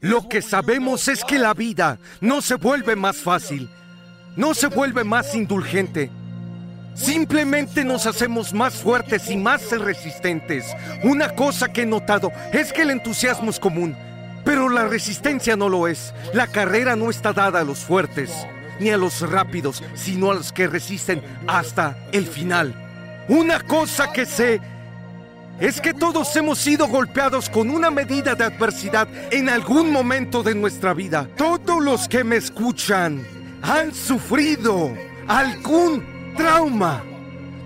Lo que sabemos es que la vida no se vuelve más fácil, no se vuelve más indulgente. Simplemente nos hacemos más fuertes y más resistentes. Una cosa que he notado es que el entusiasmo es común, pero la resistencia no lo es. La carrera no está dada a los fuertes, ni a los rápidos, sino a los que resisten hasta el final. Una cosa que sé es que todos hemos sido golpeados con una medida de adversidad en algún momento de nuestra vida. Todos los que me escuchan han sufrido algún trauma.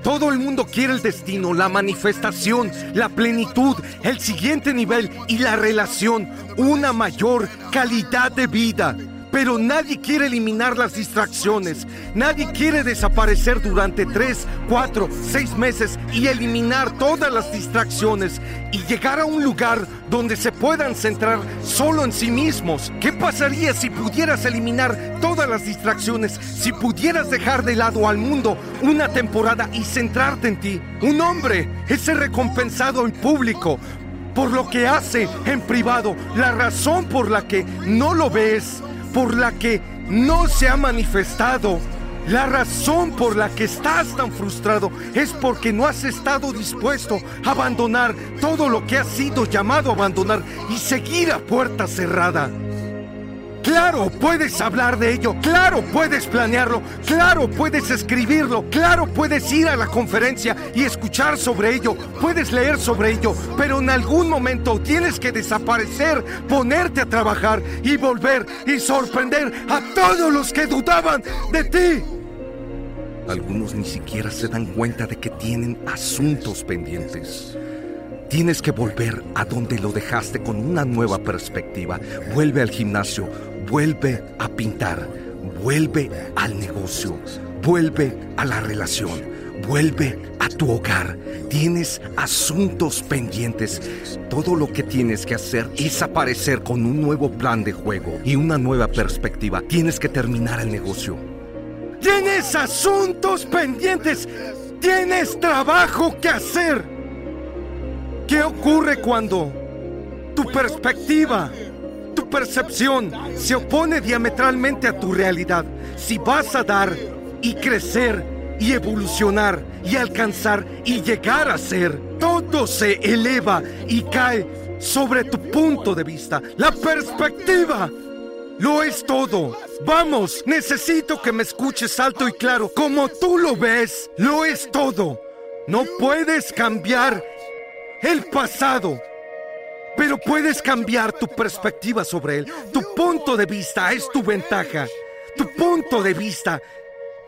Todo el mundo quiere el destino, la manifestación, la plenitud, el siguiente nivel y la relación, una mayor calidad de vida. Pero nadie quiere eliminar las distracciones. Nadie quiere desaparecer durante 3, 4, 6 meses y eliminar todas las distracciones y llegar a un lugar donde se puedan centrar solo en sí mismos. ¿Qué pasaría si pudieras eliminar todas las distracciones? Si pudieras dejar de lado al mundo una temporada y centrarte en ti. Un hombre es recompensado en público por lo que hace en privado. La razón por la que no lo ves por la que no se ha manifestado. La razón por la que estás tan frustrado es porque no has estado dispuesto a abandonar todo lo que has sido llamado a abandonar y seguir a puerta cerrada. Claro, puedes hablar de ello, claro, puedes planearlo, claro, puedes escribirlo, claro, puedes ir a la conferencia y escuchar sobre ello, puedes leer sobre ello, pero en algún momento tienes que desaparecer, ponerte a trabajar y volver y sorprender a todos los que dudaban de ti. Algunos ni siquiera se dan cuenta de que tienen asuntos pendientes. Tienes que volver a donde lo dejaste con una nueva perspectiva. Vuelve al gimnasio, vuelve a pintar, vuelve al negocio, vuelve a la relación, vuelve a tu hogar. Tienes asuntos pendientes. Todo lo que tienes que hacer es aparecer con un nuevo plan de juego y una nueva perspectiva. Tienes que terminar el negocio. Tienes asuntos pendientes. Tienes trabajo que hacer. ¿Qué ocurre cuando tu perspectiva, percepción se opone diametralmente a tu realidad? Si vas a dar y crecer y evolucionar y alcanzar y llegar a ser, todo se eleva y cae sobre tu punto de vista. La perspectiva lo es todo. Vamos, necesito que me escuches alto y claro. Como tú lo ves, lo es todo. No puedes cambiar el pasado. Pero puedes cambiar tu perspectiva sobre él. Tu punto de vista es tu ventaja. Tu punto de vista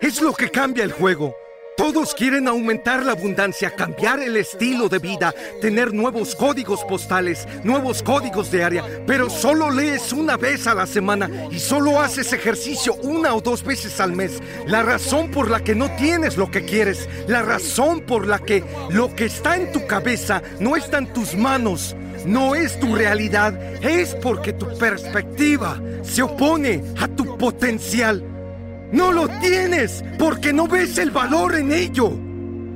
es lo que cambia el juego. Todos quieren aumentar la abundancia, cambiar el estilo de vida, tener nuevos códigos postales, nuevos códigos de área, pero solo lees una vez a la semana y solo haces ejercicio una o dos veces al mes. La razón por la que no tienes lo que quieres, la razón por la que lo que está en tu cabeza no está en tus manos, no es tu realidad, es porque tu perspectiva se opone a tu potencial. No lo tienes porque no ves el valor en ello.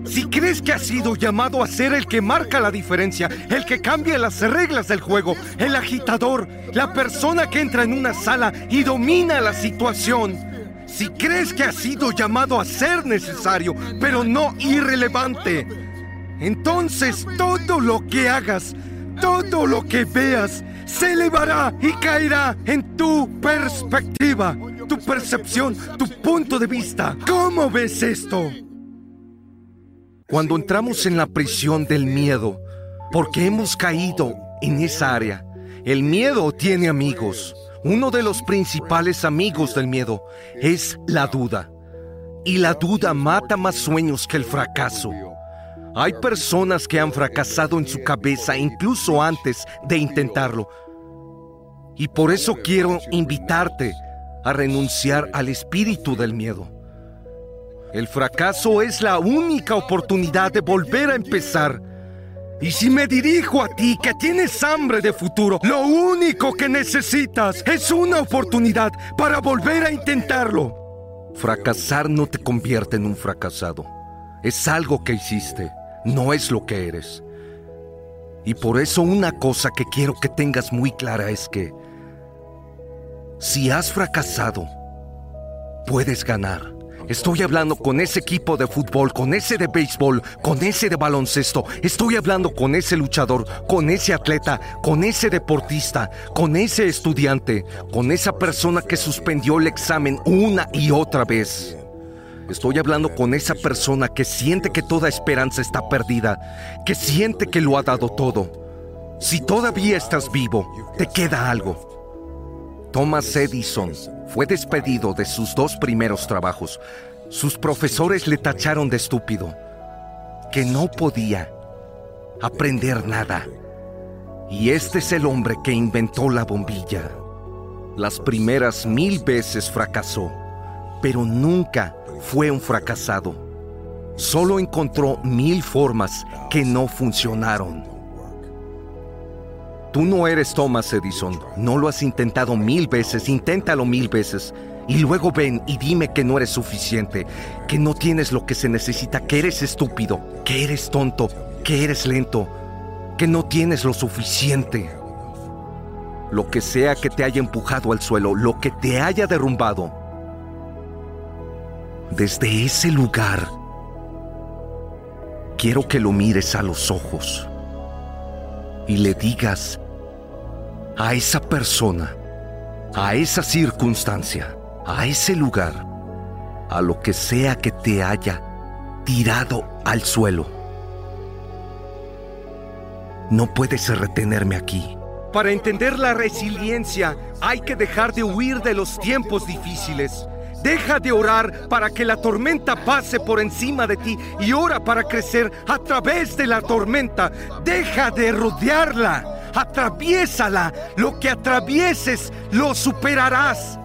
Si crees que has sido llamado a ser el que marca la diferencia, el que cambia las reglas del juego, el agitador, la persona que entra en una sala y domina la situación, si crees que has sido llamado a ser necesario, pero no irrelevante, entonces todo lo que hagas Todo lo que veas se elevará y caerá en tu perspectiva, tu percepción, tu punto de vista. ¿Cómo ves esto? Cuando entramos en la prisión del miedo, porque hemos caído en esa área, el miedo tiene amigos. Uno de los principales amigos del miedo es la duda. Y la duda mata más sueños que el fracaso. Hay personas que han fracasado en su cabeza incluso antes de intentarlo. Y por eso quiero invitarte a renunciar al espíritu del miedo. El fracaso es la única oportunidad de volver a empezar. Y si me dirijo a ti que tienes hambre de futuro, lo único que necesitas es una oportunidad para volver a intentarlo. Fracasar no te convierte en un fracasado. Es algo que hiciste, no es lo que eres. Y por eso una cosa que quiero que tengas muy clara es que si has fracasado, puedes ganar. Estoy hablando con ese equipo de fútbol, con ese de béisbol, con ese de baloncesto. Estoy hablando con ese luchador, con ese atleta, con ese deportista, con ese estudiante, con esa persona que suspendió el examen una y otra vez. Estoy hablando con esa persona que siente que toda esperanza está perdida, que siente que lo ha dado todo. Si todavía estás vivo, te queda algo. Thomas Edison fue despedido de sus dos primeros trabajos. Sus profesores le tacharon de estúpido, que no podía aprender nada. Y este es el hombre que inventó la bombilla. Las primeras mil veces fracasó, pero nunca fue un fracasado. Solo encontró mil formas que no funcionaron. Tú no eres Thomas Edison, no lo has intentado mil veces, inténtalo mil veces. Y luego ven y dime que no eres suficiente, que no tienes lo que se necesita, que eres estúpido, que eres tonto, que eres lento, que no tienes lo suficiente. Lo que sea que te haya empujado al suelo, lo que te haya derrumbado, desde ese lugar, quiero que lo mires a los ojos y le digas a esa persona, a esa circunstancia, a ese lugar, a lo que sea que te haya tirado al suelo. No puedes retenerme aquí. Para entender la resiliencia hay que dejar de huir de los tiempos difíciles. Deja de orar para que la tormenta pase por encima de ti y ora para crecer a través de la tormenta. Deja de rodearla. Atraviésala. Lo que atravieses lo superarás.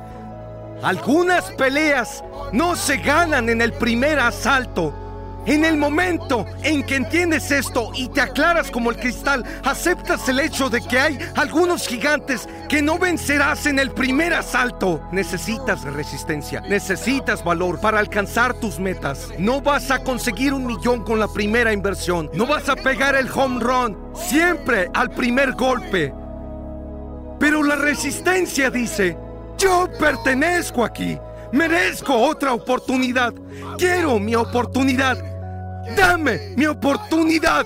Algunas peleas no se ganan en el primer asalto en el momento en que entiendes esto y te aclaras como el cristal, aceptas el hecho de que hay algunos gigantes que no vencerás en el primer asalto. Necesitas resistencia, necesitas valor para alcanzar tus metas. No vas a conseguir un millón con la primera inversión, no vas a pegar el home run siempre al primer golpe. Pero la resistencia dice, yo pertenezco aquí. Merezco otra oportunidad. Quiero mi oportunidad. Dame mi oportunidad.